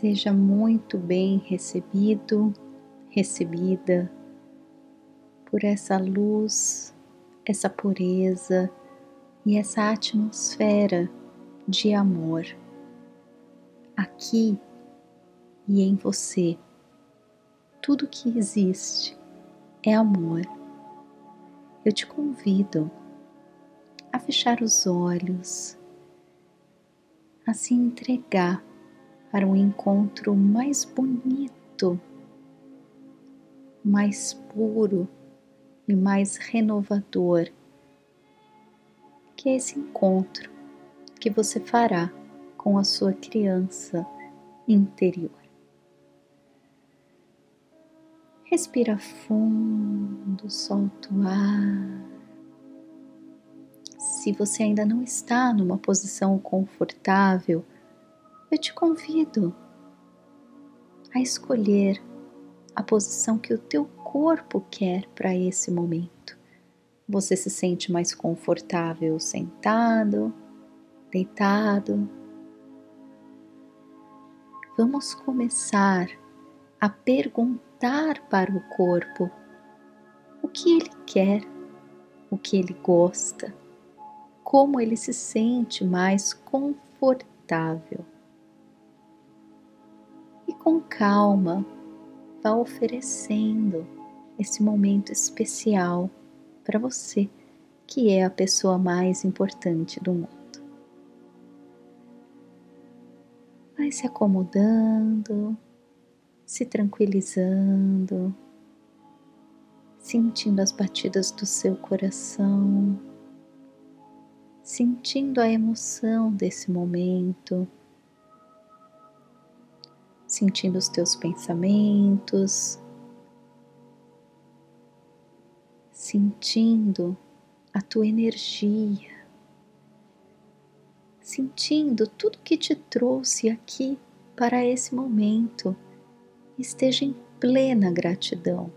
Seja muito bem recebido, recebida por essa luz, essa pureza e essa atmosfera de amor aqui e em você. Tudo que existe é amor. Eu te convido a fechar os olhos, a se entregar para um encontro mais bonito, mais puro e mais renovador que é esse encontro que você fará com a sua criança interior. Respira fundo, solta o ar. Se você ainda não está numa posição confortável, eu te convido a escolher a posição que o teu corpo quer para esse momento. Você se sente mais confortável sentado, deitado. Vamos começar a perguntar para o corpo o que ele quer, o que ele gosta, como ele se sente mais confortável. Com calma, vá oferecendo esse momento especial para você, que é a pessoa mais importante do mundo. Vai se acomodando, se tranquilizando, sentindo as batidas do seu coração, sentindo a emoção desse momento, sentindo os teus pensamentos sentindo a tua energia, sentindo tudo que te trouxe aqui para esse momento. Esteja em plena gratidão.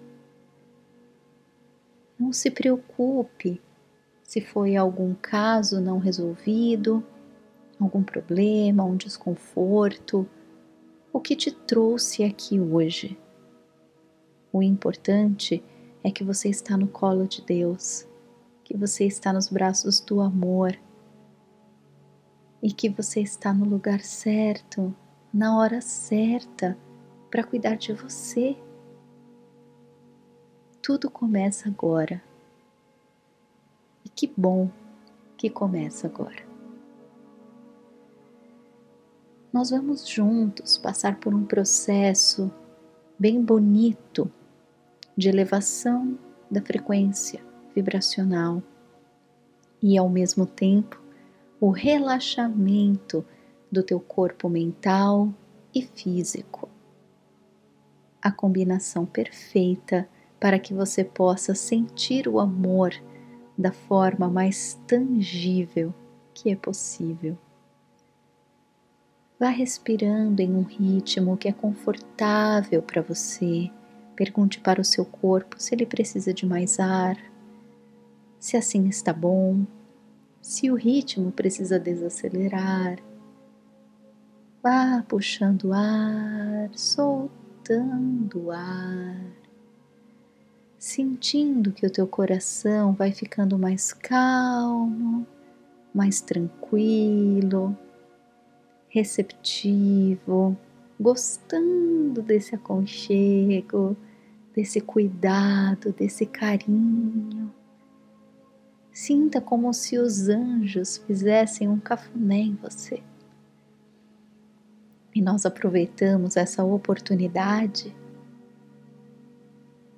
Não se preocupe se foi algum caso não resolvido, algum problema, um desconforto, o que te trouxe aqui hoje. O importante é que você está no colo de Deus, que você está nos braços do amor e que você está no lugar certo, na hora certa, para cuidar de você. Tudo começa agora. E que bom que começa agora. Nós vamos juntos passar por um processo bem bonito de elevação da frequência vibracional e, ao mesmo tempo, o relaxamento do teu corpo mental e físico. A combinação perfeita para que você possa sentir o amor da forma mais tangível que é possível. Vá respirando em um ritmo que é confortável para você Pergunte para o seu corpo se ele precisa de mais ar, se assim está bom, se o ritmo precisa desacelerar. Vá puxando ar, soltando ar, sentindo que o teu coração vai ficando mais calmo, mais tranquilo, receptivo, gostando desse aconchego desse cuidado, desse carinho. Sinta como se os anjos fizessem um cafuné em você. E nós aproveitamos essa oportunidade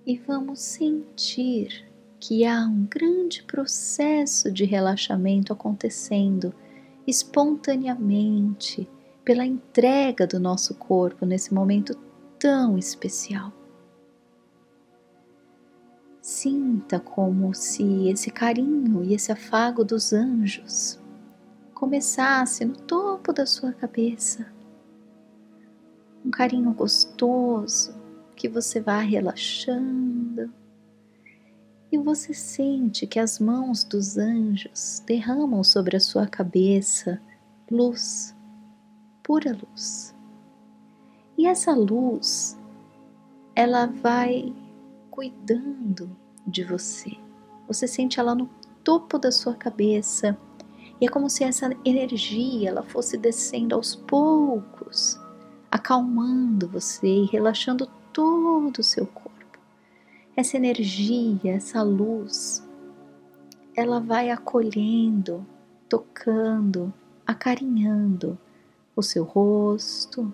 e vamos sentir que há um grande processo de relaxamento acontecendo espontaneamente pela entrega do nosso corpo nesse momento tão especial. Sinta como se esse carinho e esse afago dos anjos começasse no topo da sua cabeça. Um carinho gostoso que você vai relaxando e você sente que as mãos dos anjos derramam sobre a sua cabeça luz, pura luz. E essa luz, ela vai cuidando de você. Você sente ela no topo da sua cabeça. E é como se essa energia ela fosse descendo aos poucos, acalmando você e relaxando todo o seu corpo. Essa energia, essa luz, ela vai acolhendo, tocando, acarinhando o seu rosto,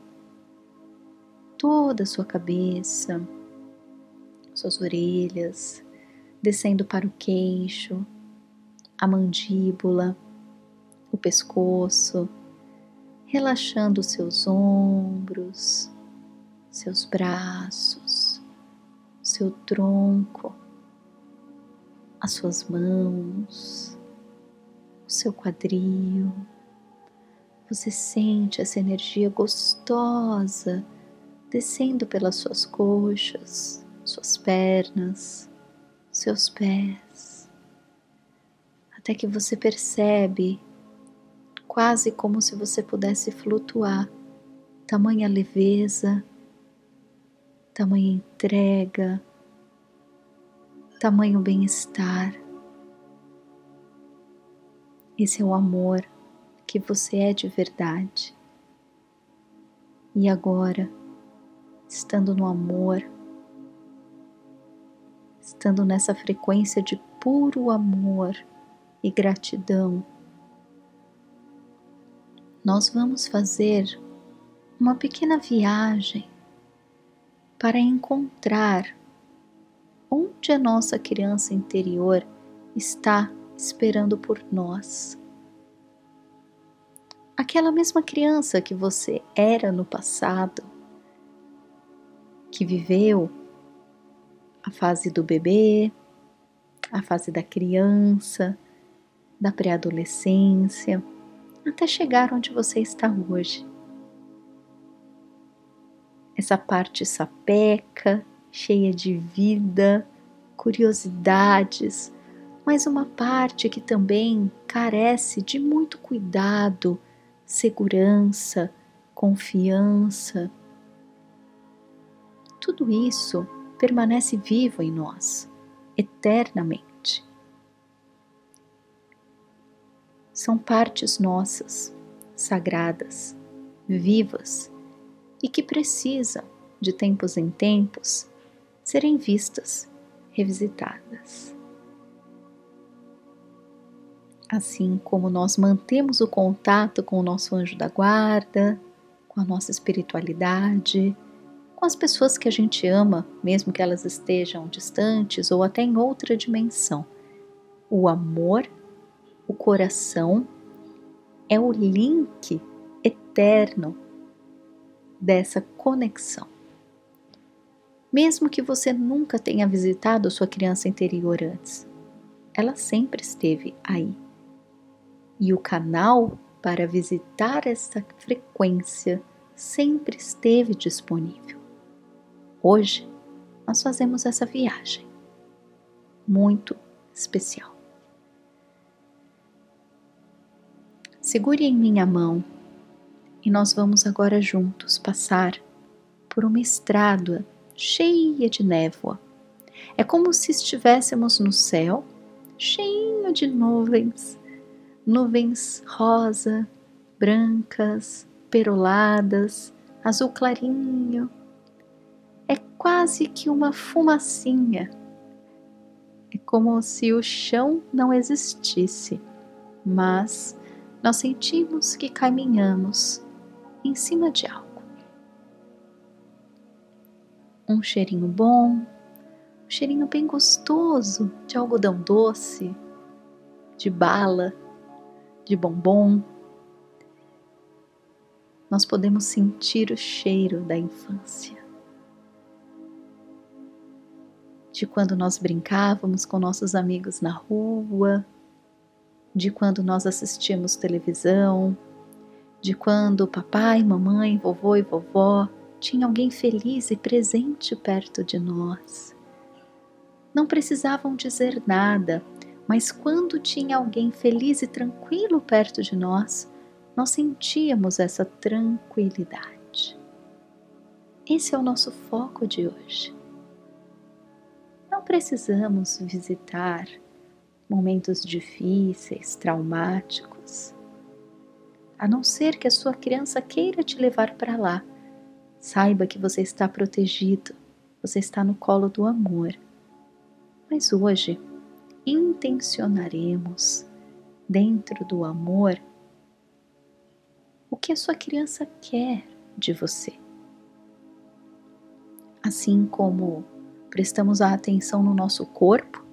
toda a sua cabeça, suas orelhas, descendo para o queixo, a mandíbula, o pescoço, relaxando os seus ombros, seus braços, seu tronco, as suas mãos, o seu quadril. Você sente essa energia gostosa descendo pelas suas coxas, suas pernas, seus pés, até que você percebe, quase como se você pudesse flutuar, tamanha leveza, tamanha entrega, tamanho bem-estar. Esse é o amor que você é de verdade. E agora, estando no amor, estando nessa frequência de puro amor e gratidão, nós vamos fazer uma pequena viagem para encontrar onde a nossa criança interior está esperando por nós. Aquela mesma criança que você era no passado, que viveu a fase do bebê, a fase da criança, da pré-adolescência, até chegar onde você está hoje. Essa parte sapeca cheia de vida, curiosidades, mas uma parte que também carece de muito cuidado, segurança, confiança. Tudo isso permanece vivo em nós, eternamente. São partes nossas, sagradas, vivas e que precisam, de tempos em tempos, serem vistas, revisitadas. Assim como nós mantemos o contato com o nosso anjo da guarda, com a nossa espiritualidade, com as pessoas que a gente ama, mesmo que elas estejam distantes ou até em outra dimensão. O amor, o coração, é o link eterno dessa conexão. Mesmo que você nunca tenha visitado sua criança interior antes, ela sempre esteve aí. E o canal para visitar essa frequência sempre esteve disponível. Hoje nós fazemos essa viagem muito especial. Segure em minha mão e nós vamos agora juntos passar por uma estrada cheia de névoa. É como se estivéssemos no céu, cheio de nuvens, nuvens rosa, brancas, peroladas, azul clarinho. É quase que uma fumacinha. É como se o chão não existisse, mas nós sentimos que caminhamos em cima de algo um cheirinho bom, um cheirinho bem gostoso de algodão doce, de bala, de bombom. Nós podemos sentir o cheiro da infância. De quando nós brincávamos com nossos amigos na rua, de quando nós assistíamos televisão, de quando papai, mamãe, vovô e vovó tinha alguém feliz e presente perto de nós. Não precisavam dizer nada, mas quando tinha alguém feliz e tranquilo perto de nós, nós sentíamos essa tranquilidade. Esse é o nosso foco de hoje. Não precisamos visitar momentos difíceis, traumáticos, a não ser que a sua criança queira te levar para lá. Saiba que você está protegido, você está no colo do amor. Mas hoje intencionaremos, dentro do amor, o que a sua criança quer de você. Assim como prestamos a atenção no nosso corpo,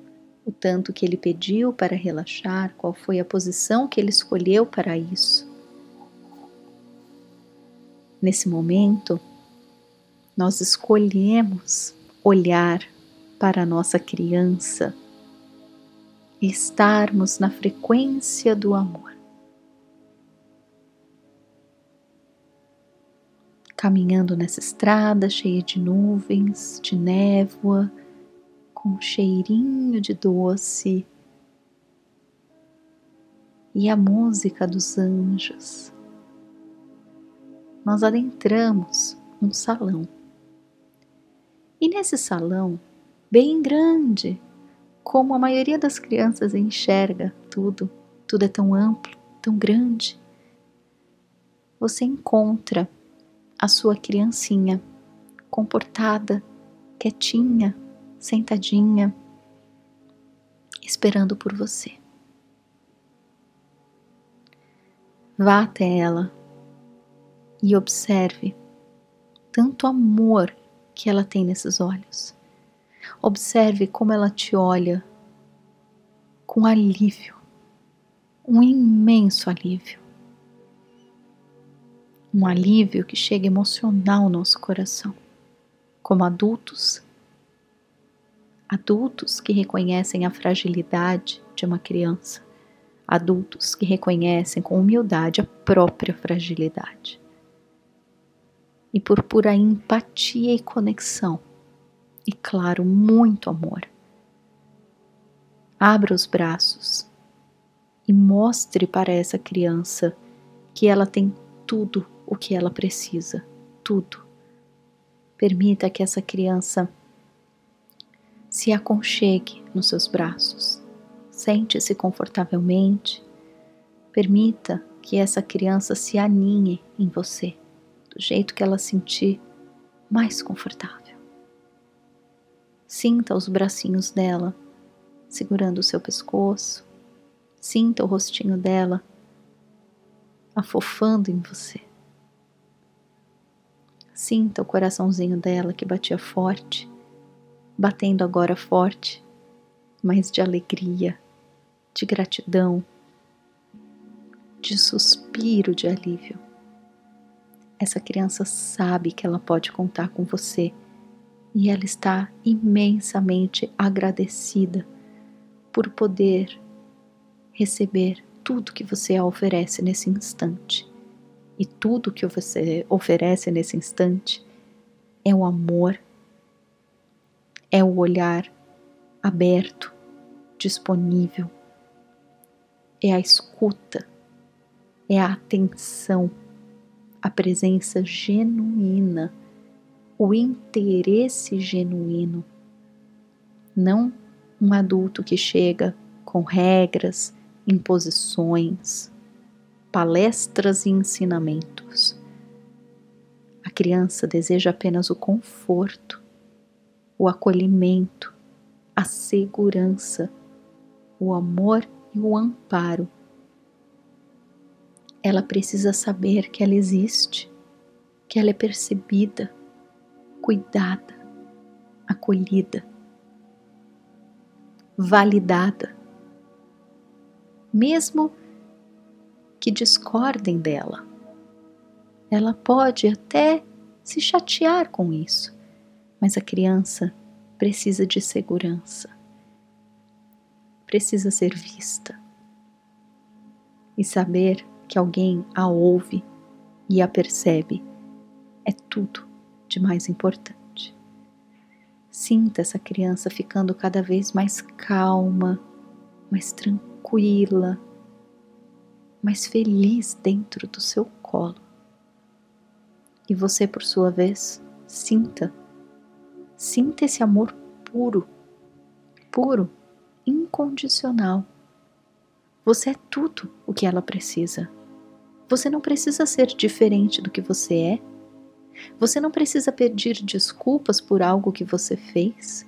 o tanto que ele pediu para relaxar, qual foi a posição que ele escolheu para isso. Nesse momento, nós escolhemos olhar para a nossa criança e estarmos na frequência do amor. Caminhando nessa estrada cheia de nuvens, de névoa, com um cheirinho de doce e a música dos anjos nós adentramos um salão. E nesse salão, bem grande, como a maioria das crianças enxerga tudo, tudo é tão amplo, tão grande, você encontra a sua criancinha comportada, quietinha, sentadinha, esperando por você. Vá até ela e observe tanto amor que ela tem nesses olhos. Observe como ela te olha com alívio, um imenso alívio. Um alívio que chega a emocionar o nosso coração. Como adultos, adultos que reconhecem a fragilidade de uma criança, adultos que reconhecem com humildade a própria fragilidade e por pura empatia e conexão. E claro, muito amor. Abra os braços e mostre para essa criança que ela tem tudo o que ela precisa, tudo. Permita que essa criança se aconchegue nos seus braços. Sente-se confortavelmente. Permita que essa criança se aninhe em você do jeito que ela sentir mais confortável. Sinta os bracinhos dela segurando o seu pescoço, sinta o rostinho dela afofando em você. Sinta o coraçãozinho dela que batia forte, batendo agora forte, mas de alegria, de gratidão, de suspiro de alívio essa criança sabe que ela pode contar com você e ela está imensamente agradecida por poder receber tudo que você oferece nesse instante. E tudo que você oferece nesse instante é o amor, é o olhar aberto, disponível, é a escuta, é a atenção a presença genuína, o interesse genuíno. Não um adulto que chega com regras, imposições, palestras e ensinamentos. A criança deseja apenas o conforto, o acolhimento, a segurança, o amor e o amparo ela precisa saber que ela existe, que ela é percebida, cuidada, acolhida, validada. Mesmo que discordem dela, ela pode até se chatear com isso, mas a criança precisa de segurança, precisa ser vista e saber que alguém a ouve e a percebe é tudo de mais importante. Sinta essa criança ficando cada vez mais calma, mais tranquila, mais feliz dentro do seu colo. E você, por sua vez, sinta. Sinta esse amor puro, puro, incondicional. Você é tudo o que ela precisa. Você não precisa ser diferente do que você é. Você não precisa pedir desculpas por algo que você fez.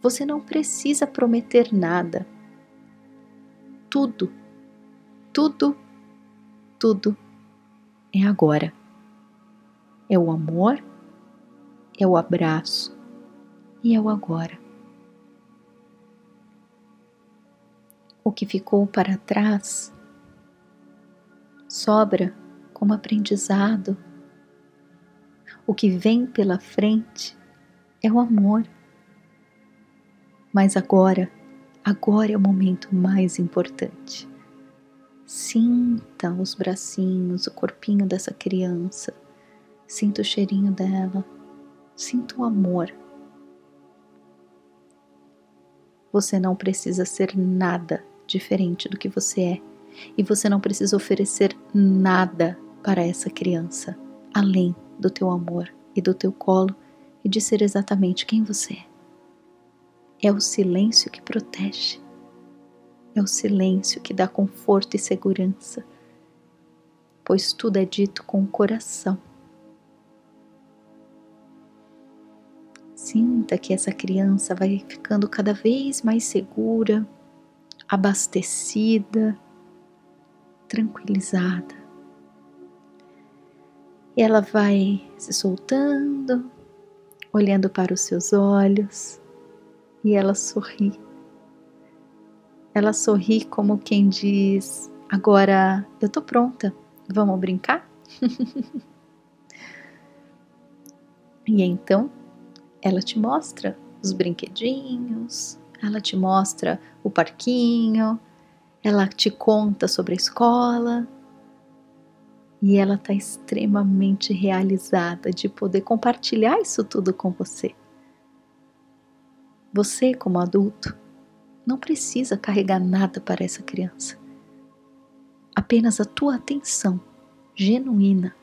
Você não precisa prometer nada. Tudo, tudo, tudo é agora. É o amor, é o abraço e é o agora. O que ficou para trás sobra como aprendizado. O que vem pela frente é o amor. Mas agora, agora é o momento mais importante. Sinta os bracinhos, o corpinho dessa criança. Sinta o cheirinho dela. Sinta o amor. Você não precisa ser nada diferente do que você é. E você não precisa oferecer nada para essa criança, além do teu amor e do teu colo e de ser exatamente quem você é. É o silêncio que protege. É o silêncio que dá conforto e segurança, pois tudo é dito com o coração. Sinta que essa criança vai ficando cada vez mais segura, abastecida, tranquilizada. E ela vai se soltando, olhando para os seus olhos, e ela sorri ela sorri como quem diz: Agora eu tô pronta, vamos brincar? e então ela te mostra os brinquedinhos, ela te mostra o parquinho, ela te conta sobre a escola. E ela está extremamente realizada de poder compartilhar isso tudo com você. Você, como adulto, não precisa carregar nada para essa criança. Apenas a tua atenção genuína.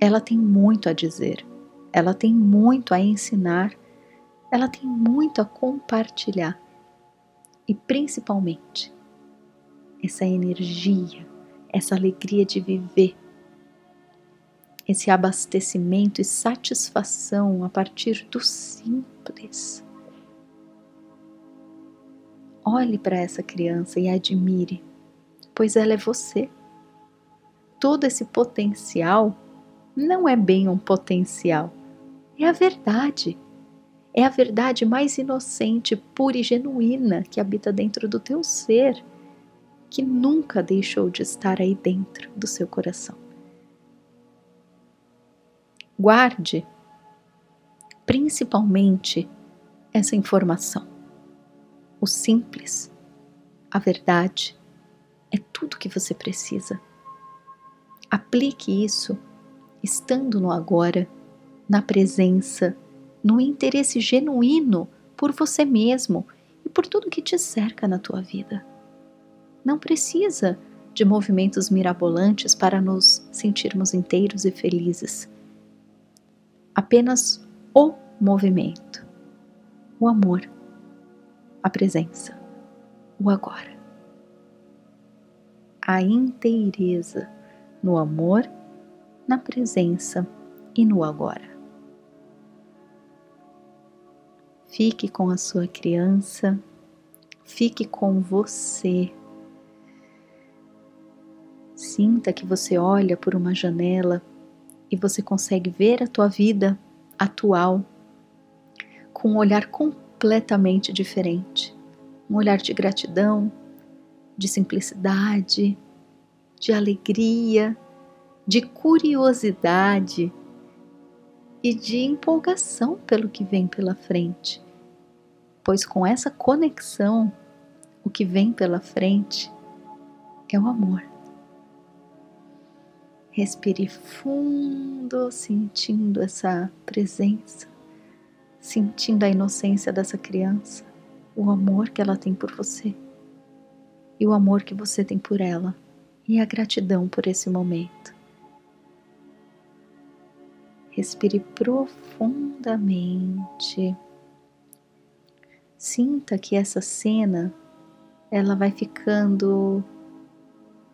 Ela tem muito a dizer, ela tem muito a ensinar, ela tem muito a compartilhar. E principalmente, essa energia, essa alegria de viver, esse abastecimento e satisfação a partir do simples. Olhe para essa criança e admire, pois ela é você. Todo esse potencial não é bem um potencial, é a verdade. É a verdade mais inocente, pura e genuína que habita dentro do teu ser, que nunca deixou de estar aí dentro do seu coração. Guarde principalmente essa informação o simples, a verdade, é tudo que você precisa. Aplique isso estando no agora, na presença, no interesse genuíno por você mesmo e por tudo que te cerca na tua vida. Não precisa de movimentos mirabolantes para nos sentirmos inteiros e felizes. Apenas o movimento, o amor a presença, o agora. A inteireza no amor, na presença e no agora. Fique com a sua criança, fique com você. Sinta que você olha por uma janela e você consegue ver a tua vida atual com um olhar completamente diferente. Um olhar de gratidão, de simplicidade, de alegria, de curiosidade e de empolgação pelo que vem pela frente. Pois com essa conexão, o que vem pela frente é o amor. Respire fundo, sentindo essa presença sentindo a inocência dessa criança, o amor que ela tem por você e o amor que você tem por ela e a gratidão por esse momento. Respire profundamente. Sinta que essa cena ela vai ficando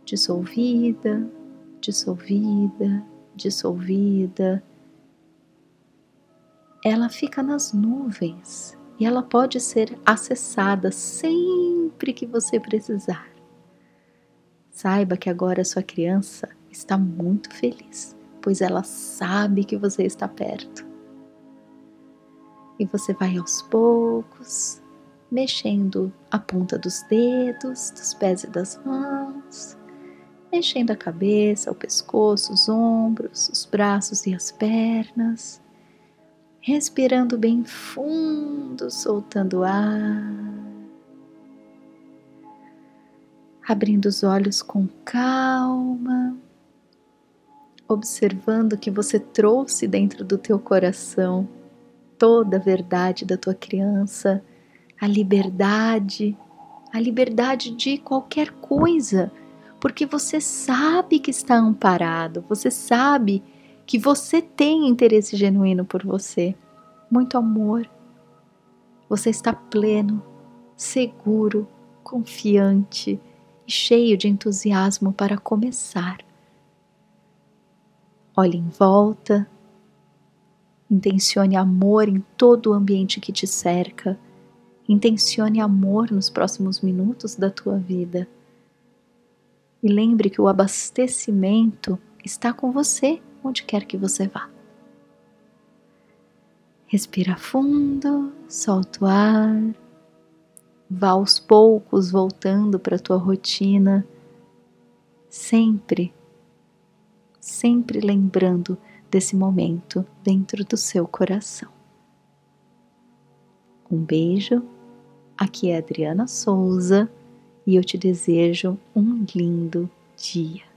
dissolvida, dissolvida, dissolvida. Ela fica nas nuvens e ela pode ser acessada sempre que você precisar. Saiba que agora sua criança está muito feliz, pois ela sabe que você está perto. E você vai aos poucos, mexendo a ponta dos dedos, dos pés e das mãos, mexendo a cabeça, o pescoço, os ombros, os braços e as pernas, respirando bem fundo, soltando ar, abrindo os olhos com calma observando que você trouxe dentro do teu coração toda a verdade da tua criança, a liberdade, a liberdade de qualquer coisa, porque você sabe que está amparado, você sabe que você tem interesse genuíno por você, muito amor. Você está pleno, seguro, confiante e cheio de entusiasmo para começar Olhe em volta, intencione amor em todo o ambiente que te cerca, intencione amor nos próximos minutos da tua vida. E lembre que o abastecimento está com você onde quer que você vá. Respira fundo, solta o ar, vá aos poucos voltando para a tua rotina, sempre sempre lembrando desse momento dentro do seu coração. Um beijo, aqui é Adriana Souza e eu te desejo um lindo dia.